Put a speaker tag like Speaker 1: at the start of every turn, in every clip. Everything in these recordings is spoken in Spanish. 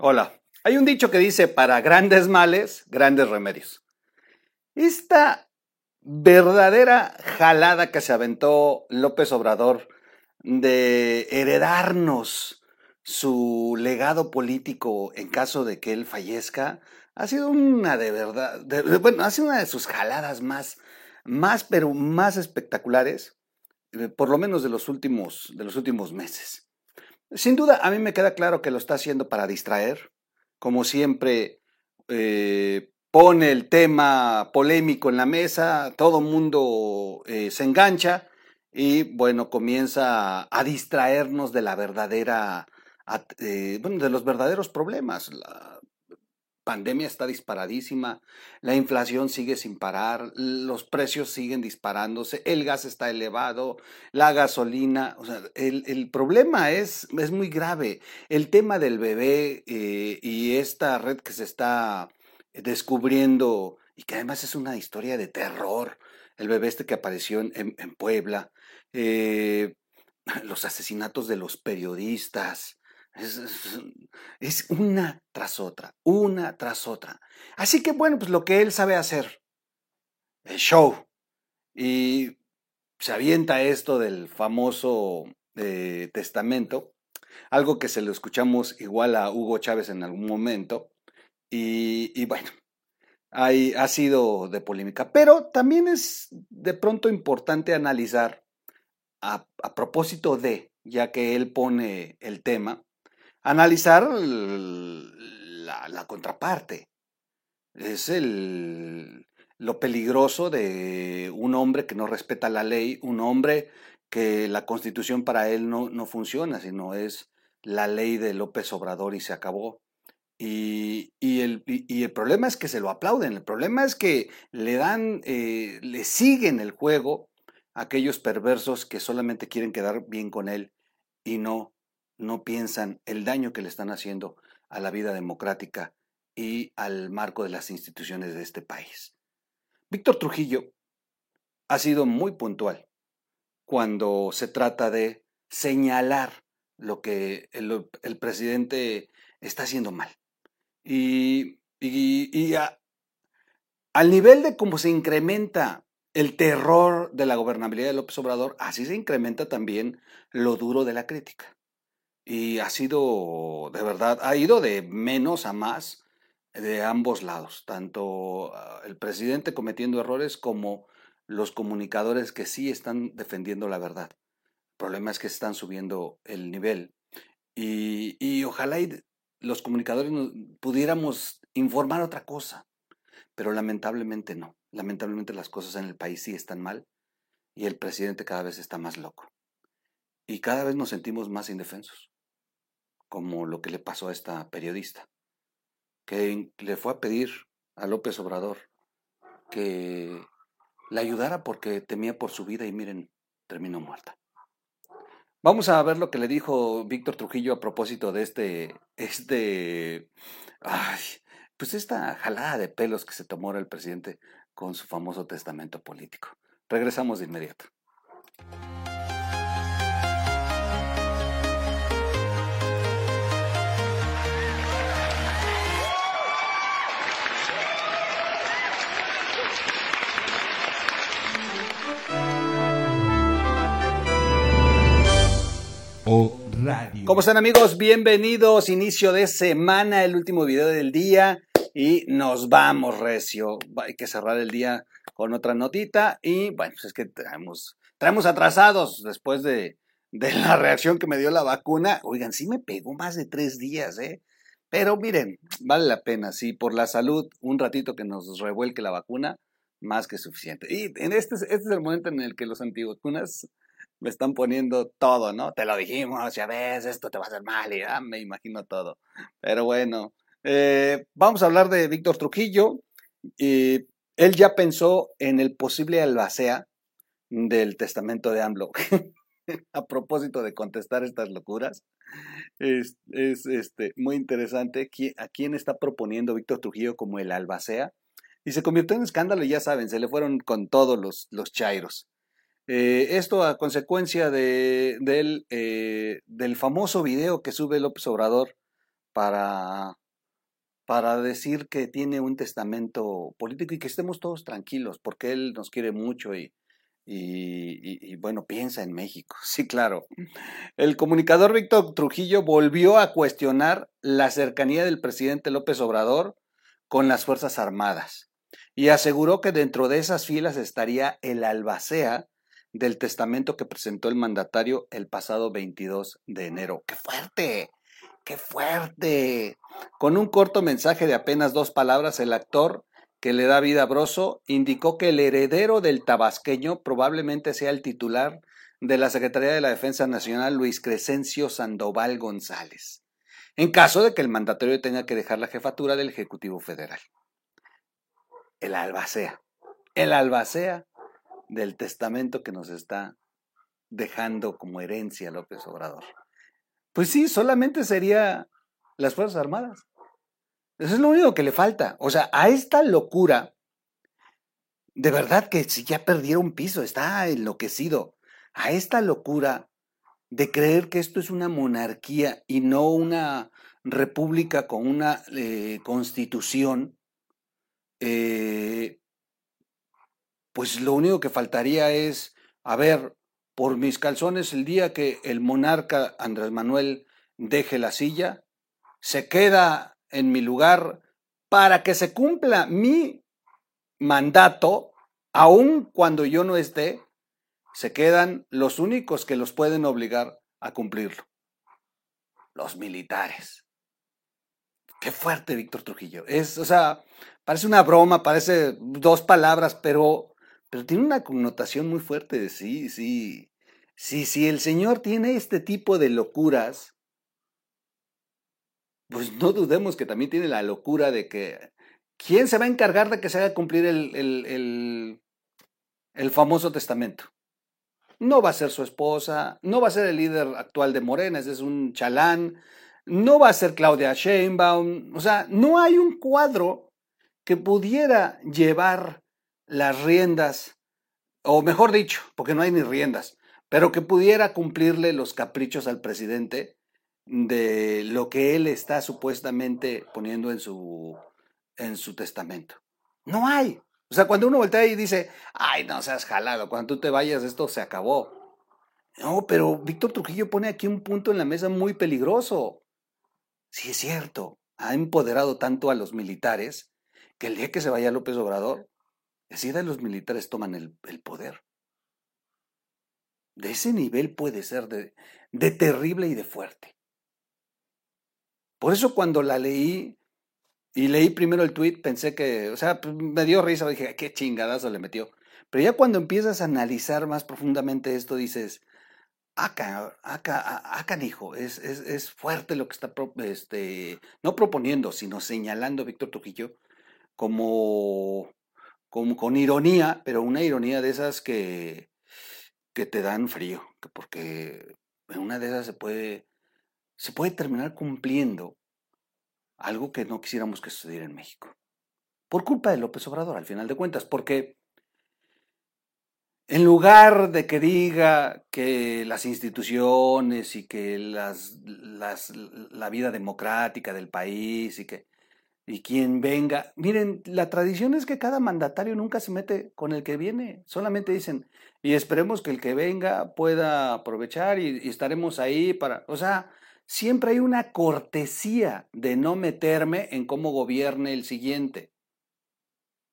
Speaker 1: Hola. Hay un dicho que dice, para grandes males, grandes remedios. Esta verdadera jalada que se aventó López Obrador de heredarnos su legado político en caso de que él fallezca, ha sido una de verdad, bueno, ha sido una de sus jaladas más, más, pero más espectaculares, eh, por lo menos de los últimos, de los últimos meses. Sin duda, a mí me queda claro que lo está haciendo para distraer. Como siempre, eh, pone el tema polémico en la mesa, todo mundo eh, se engancha y, bueno, comienza a, distraernos de la verdadera, eh, bueno, de los verdaderos problemas. Pandemia está disparadísima, la inflación sigue sin parar, los precios siguen disparándose, el gas está elevado, la gasolina, o sea, el, problema es, es, muy grave. El tema del bebé eh, y esta red que se está descubriendo y que además es una historia de terror, el bebé este que apareció en, Puebla, eh, los asesinatos de los periodistas, es, una tras otra, una tras otra. Así que bueno, pues lo que él sabe hacer, el show. Y se avienta esto del famoso eh, testamento, algo que se lo escuchamos igual a Hugo Chávez en algún momento. Y, bueno, ahí ha sido de polémica. Pero también es de pronto importante analizar, a propósito de, ya que él pone el tema, analizar la, contraparte. Es el, lo peligroso de un hombre que no respeta la ley, un hombre que la constitución para él no, no funciona, sino es la ley de López Obrador y se acabó. Y, el, el, problema es que se lo aplauden, el problema es que le dan, eh, le siguen el juego a aquellos perversos que solamente quieren quedar bien con él y no no piensan el daño que le están haciendo a la vida democrática y al marco de las instituciones de este país. Víctor Trujillo ha sido muy puntual cuando se trata de señalar lo que el, presidente está haciendo mal. Y, al nivel de cómo se incrementa el terror de la gobernabilidad de López Obrador, así se incrementa también lo duro de la crítica. Y ha sido, de verdad, ha ido de menos a más de ambos lados, tanto ah, el presidente cometiendo errores como los comunicadores que sí están defendiendo la verdad. El problema es que están subiendo el nivel. Y, y ojalá los comunicadores pudiéramos informar otra cosa, pero lamentablemente no. Lamentablemente las cosas en el país sí están mal y el presidente cada vez está más loco. Y cada vez nos sentimos más indefensos como lo que le pasó a esta periodista, que le fue a pedir a López Obrador que la ayudara porque temía por su vida y miren, terminó muerta. Vamos a ver lo que le dijo Víctor Trujillo a propósito de este, este, pues esta jalada de pelos que se tomó el presidente con su famoso testamento político. Regresamos de inmediato. Radio. ¿Cómo están amigos? Bienvenidos, inicio de semana, el último video del día y nos vamos recio. Hay que cerrar el día con otra notita y bueno, pues es que traemos, traemos atrasados después de, de la reacción que me dio la vacuna. Oigan, sí me pegó más de tres días, ¿eh? Pero miren, vale la pena, sí, por la salud, un ratito que nos revuelque la vacuna, más que suficiente. Y en este, este es el momento en el que los antivacunas me están poniendo todo, ¿no? Te lo dijimos, ya ves, esto te va a hacer mal y ya me imagino todo. Pero bueno, eh, vamos a hablar de Víctor Trujillo. y él ya pensó en el posible albacea del testamento de AMLO. a propósito de contestar estas locuras, es, es este, muy interesante a quién está proponiendo Víctor Trujillo como el albacea. Y se convirtió en escándalo y ya saben, se le fueron con todos los, los chairos. Eh, esto a consecuencia de, del, eh, del famoso video que sube López Obrador para, para decir que tiene un testamento político y que estemos todos tranquilos, porque él nos quiere mucho y, y, bueno, piensa en México. Sí, claro. El comunicador Víctor Trujillo volvió a cuestionar la cercanía del presidente López Obrador con las Fuerzas Armadas y aseguró que dentro de esas filas estaría el albacea del testamento que presentó el mandatario el pasado 22 de enero. ¡Qué fuerte! ¡Qué fuerte! Con un corto mensaje de apenas dos palabras, el actor que le da vida a Broso, indicó que el heredero del tabasqueño probablemente sea el titular de la Secretaría de la Defensa Nacional, Luis Crescencio Sandoval González, en caso de que el mandatario tenga que dejar la jefatura del Ejecutivo Federal. El albacea, el albacea del testamento que nos está dejando como herencia López Obrador. Pues sí, solamente sería las Fuerzas Armadas. Eso es lo único que le falta. O sea, a esta locura, de verdad que si ya perdieron piso, está enloquecido. A esta locura de creer que esto es una monarquía y no una república con una eh, constitución, eh, pues lo único que faltaría es, a ver, por mis calzones, el día que el monarca Andrés Manuel deje la silla, se queda en mi lugar para que se cumpla mi mandato, aun cuando yo no esté, se quedan los únicos que los pueden obligar a cumplirlo. Los militares. Qué fuerte, Víctor Trujillo. Es, o sea, parece una broma, parece dos palabras, pero, pero tiene una connotación muy fuerte. Sí, sí. Sí, si el Señor tiene este tipo de locuras, pues no dudemos que también tiene la locura de que ¿quién se va a encargar de que se haga cumplir el, el, el, famoso testamento? No va a ser su esposa, no va a ser el líder actual de Morena, ese es un chalán, no va a ser Claudia Sheinbaum, o sea, no hay un cuadro que pudiera llevar las riendas, o mejor dicho, porque no hay ni riendas, pero que pudiera cumplirle los caprichos al presidente de lo que él está supuestamente poniendo en su, en su testamento. No hay. O sea, cuando uno voltea y dice, ay, no seas jalado, cuando tú te vayas esto se acabó. No, pero Víctor Trujillo pone aquí un punto en la mesa muy peligroso. Sí, es cierto, ha empoderado tanto a los militares que el día que se vaya López Obrador, de los militares toman el, poder. De ese nivel puede ser de, de terrible y de fuerte. Por eso cuando la leí y leí primero el tweet, pensé que, o sea, pues, me dio risa, dije, qué chingadazo le metió. Pero ya cuando empiezas a analizar más profundamente esto, dices, acá, acá, acá, hijo, es, es, es, fuerte lo que está, este, no proponiendo, sino señalando Víctor Trujillo como, con ironía, pero una ironía de esas que, que te dan frío, porque en una de esas se puede se puede terminar cumpliendo algo que no quisiéramos que sucediera en México. Por culpa de López Obrador, al final de cuentas, porque en lugar de que diga que las instituciones y que las, la vida democrática del país y que y quien venga, miren, la tradición es que cada mandatario nunca se mete con el que viene, solamente dicen, y esperemos que el que venga pueda aprovechar y, estaremos ahí para, o sea, siempre hay una cortesía de no meterme en cómo gobierne el siguiente.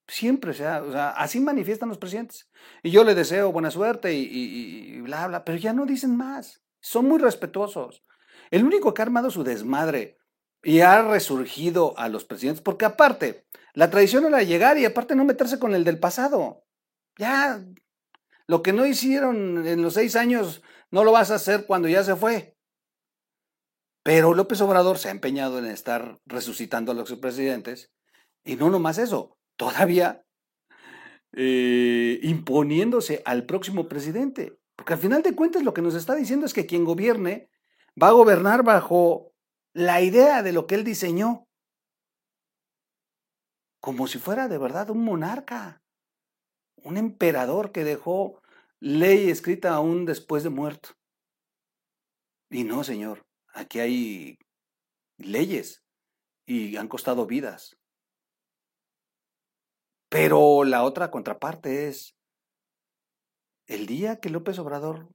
Speaker 1: Siempre, o sea, así manifiestan los presidentes. Y yo le deseo buena suerte y, y, bla, bla, pero ya no dicen más. Son muy respetuosos. El único que ha armado su desmadre y ha resurgido a los presidentes, porque aparte, la tradición era llegar y aparte no meterse con el del pasado. Ya, lo que no hicieron en los seis años, no lo vas a hacer cuando ya se fue. Pero López Obrador se ha empeñado en estar resucitando a los presidentes y no nomás eso, todavía eh, imponiéndose al próximo presidente. Porque al final de cuentas lo que nos está diciendo es que quien gobierne va a gobernar bajo la idea de lo que él diseñó. Como si fuera de verdad un monarca, un emperador que dejó ley escrita aún después de muerto. Y no, señor. Aquí hay leyes y han costado vidas. Pero la otra contraparte es, el día que López Obrador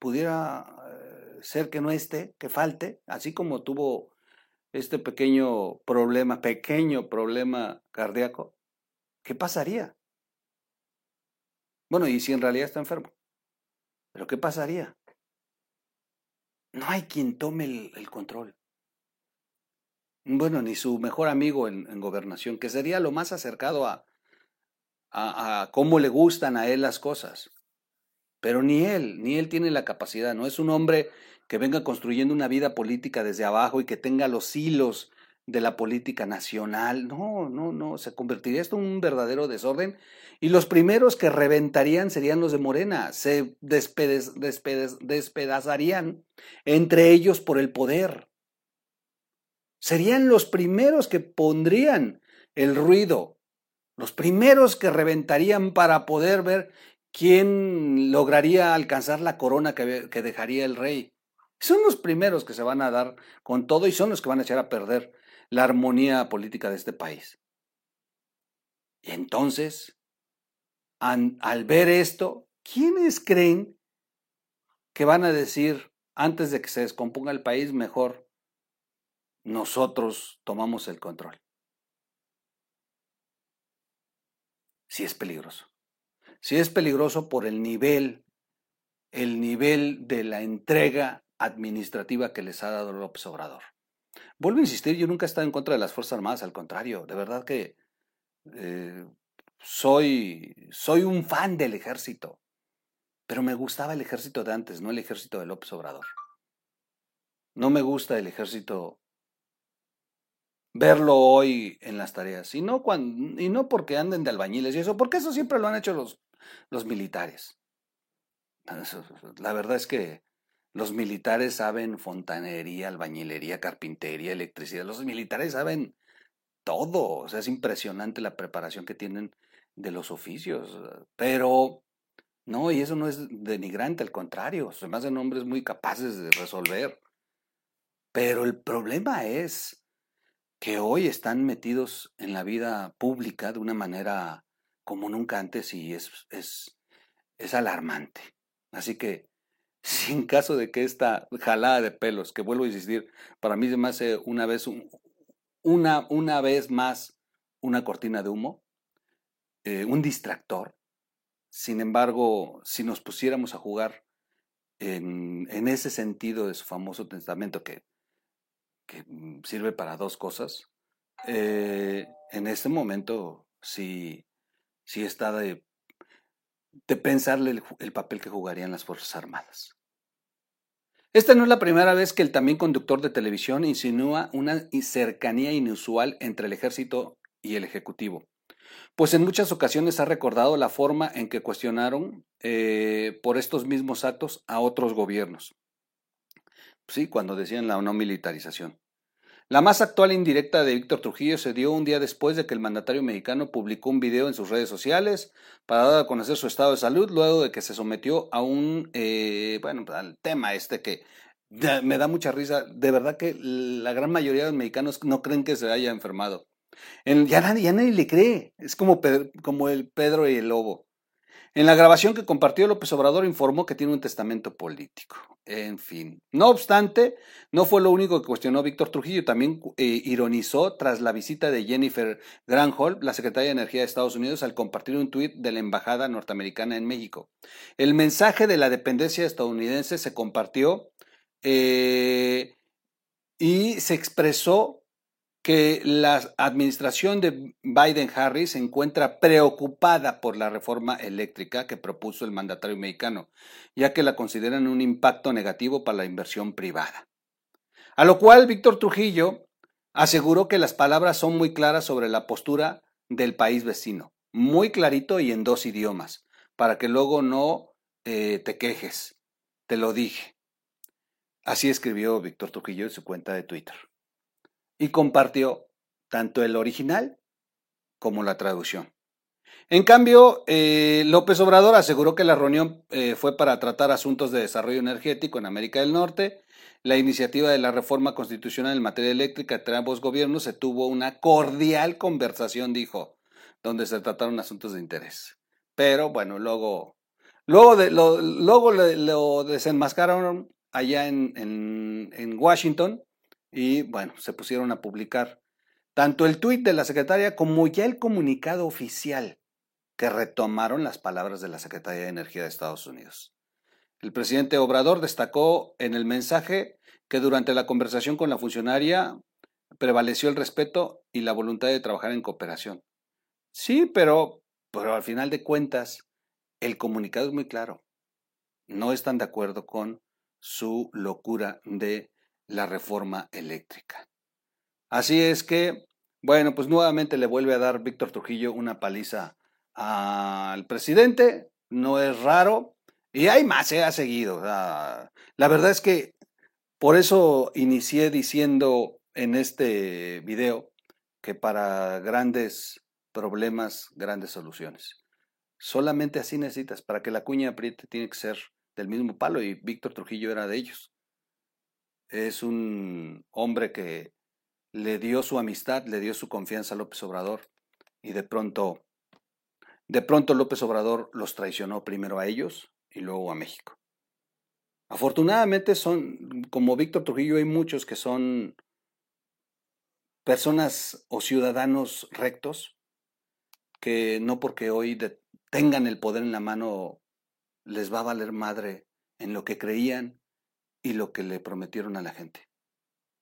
Speaker 1: pudiera ser que no esté, que falte, así como tuvo este pequeño problema, pequeño problema cardíaco, ¿qué pasaría? Bueno, y si en realidad está enfermo, ¿pero qué pasaría? No hay quien tome el, control. Bueno, ni su mejor amigo en, gobernación, que sería lo más acercado a, a cómo le gustan a él las cosas. Pero ni él, ni él tiene la capacidad, no es un hombre que venga construyendo una vida política desde abajo y que tenga los hilos de la política nacional. No, no, no, se convertiría esto en un verdadero desorden y los primeros que reventarían serían los de Morena, se despedazarían entre ellos por el poder. Serían los primeros que pondrían el ruido, los primeros que reventarían para poder ver ¿quién lograría alcanzar la corona que, dejaría el rey? Son los primeros que se van a dar con todo y son los que van a echar a perder la armonía política de este país. Y entonces, al ver esto, ¿quiénes creen que van a decir, antes de que se descomponga el país, mejor nosotros tomamos el control? Sí es peligroso sí es peligroso por el nivel, el nivel de la entrega administrativa que les ha dado López Obrador. Vuelvo a insistir, yo nunca he estado en contra de las Fuerzas Armadas, al contrario, de verdad que eh, soy, soy un fan del ejército, pero me gustaba el ejército de antes, no el ejército de López Obrador. No me gusta el ejército verlo hoy en las tareas, y no, cuando, y no porque anden de albañiles y eso, porque eso siempre lo han hecho los, los militares. La verdad es que los militares saben fontanería, albañilería, carpintería, electricidad. Los militares saben todo. O sea, es impresionante la preparación que tienen de los oficios. Pero no, y eso no es denigrante, al contrario. Se me hacen hombres muy capaces de resolver. Pero el problema es que hoy están metidos en la vida pública de una manera como nunca antes y es, es, es alarmante. Así que, sin caso de que esta jalada de pelos, que vuelvo a insistir, para mí se me hace una vez, una, una vez más una cortina de humo, eh, un distractor. Sin embargo, si nos pusiéramos a jugar en, en ese sentido de su famoso testamento que, que mm, sirve para dos cosas, eh, en este momento sí sí está de, de pensarle el, papel que jugarían las Fuerzas Armadas. Esta no es la primera vez que el también conductor de televisión insinúa una cercanía inusual entre el ejército y el ejecutivo, pues en muchas ocasiones ha recordado la forma en que cuestionaron eh, por estos mismos actos a otros gobiernos. Sí, cuando decían la no militarización. La más actual indirecta de Víctor Trujillo se dio un día después de que el mandatario mexicano publicó un video en sus redes sociales para dar a conocer su estado de salud, luego de que se sometió a un, eh, bueno, al tema este que me da mucha risa. De verdad que la gran mayoría de los mexicanos no creen que se haya enfermado. ya, nadie, ya nadie le cree. Es como, como el Pedro y el Lobo. En la grabación que compartió López Obrador informó que tiene un testamento político. En fin. No obstante, no fue lo único que cuestionó Víctor Trujillo. También eh, ironizó tras la visita de Jennifer Granholm, la secretaria de Energía de Estados Unidos, al compartir un tuit de la embajada norteamericana en México. El mensaje de la dependencia estadounidense se compartió eh, y se expresó que la administración de Biden-Harris se encuentra preocupada por la reforma eléctrica que propuso el mandatario mexicano, ya que la consideran un impacto negativo para la inversión privada. A lo cual Víctor Trujillo aseguró que las palabras son muy claras sobre la postura del país vecino, muy clarito y en dos idiomas, para que luego no eh, te quejes. Te lo dije. Así escribió Víctor Trujillo en su cuenta de Twitter y compartió tanto el original como la traducción. En cambio, eh, López Obrador aseguró que la reunión eh, fue para tratar asuntos de desarrollo energético en América del Norte. La iniciativa de la reforma constitucional en materia eléctrica entre ambos gobiernos se tuvo una cordial conversación, dijo, donde se trataron asuntos de interés. Pero bueno, luego, luego, de, lo, luego lo desenmascararon allá en, Washington y bueno, se pusieron a publicar tanto el tuit de la secretaria como ya el comunicado oficial que retomaron las palabras de la Secretaría de Energía de Estados Unidos. El presidente Obrador destacó en el mensaje que durante la conversación con la funcionaria prevaleció el respeto y la voluntad de trabajar en cooperación. Sí, pero, pero al final de cuentas, el comunicado es muy claro. No están de acuerdo con su locura de la reforma eléctrica. Así es que, bueno, pues nuevamente le vuelve a dar Víctor Trujillo una paliza al presidente, no es raro, y hay más, se ha seguido. la verdad es que por eso inicié diciendo en este video que para grandes problemas, grandes soluciones. Solamente así necesitas, para que la cuña apriete tiene que ser del mismo palo y Víctor Trujillo era de ellos. Es un hombre que le dio su amistad, le dio su confianza a López Obrador y de pronto de pronto López Obrador los traicionó primero a ellos y luego a México. Afortunadamente son, como Víctor Trujillo, hay muchos que son personas o ciudadanos rectos, que no porque hoy tengan el poder en la mano les va a valer madre en lo que creían y lo que le prometieron a la gente.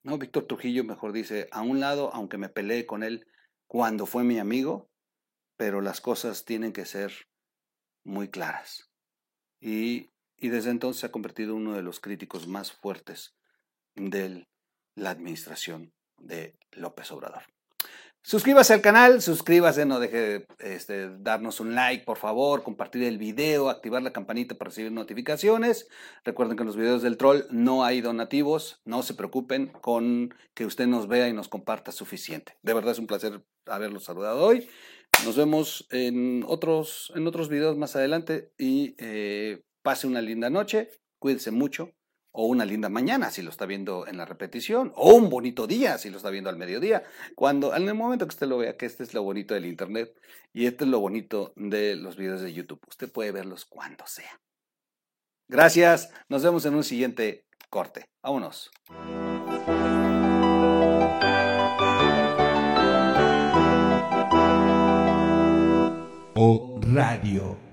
Speaker 1: No, Víctor Trujillo mejor dice, a un lado, aunque me peleé con él cuando fue mi amigo, pero las cosas tienen que ser muy claras. Y, desde entonces se ha convertido en uno de los críticos más fuertes de la administración de López Obrador. Suscríbase al canal, suscríbase, no deje de este, darnos un like, por favor, compartir el video, activar la campanita para recibir notificaciones. Recuerden que en los videos del troll no hay donativos, no se preocupen con que usted nos vea y nos comparta suficiente. De verdad es un placer haberlos saludado hoy. Nos vemos en otros, en otros videos más adelante y eh, pase una linda noche, cuídense mucho, o una linda mañana si lo está viendo en la repetición, o un bonito día si lo está viendo al mediodía, cuando en el momento que usted lo vea, que este es lo bonito del Internet y este es lo bonito de los videos de YouTube. Usted puede verlos cuando sea. Gracias, nos vemos en un siguiente corte. Vámonos.
Speaker 2: O Radio.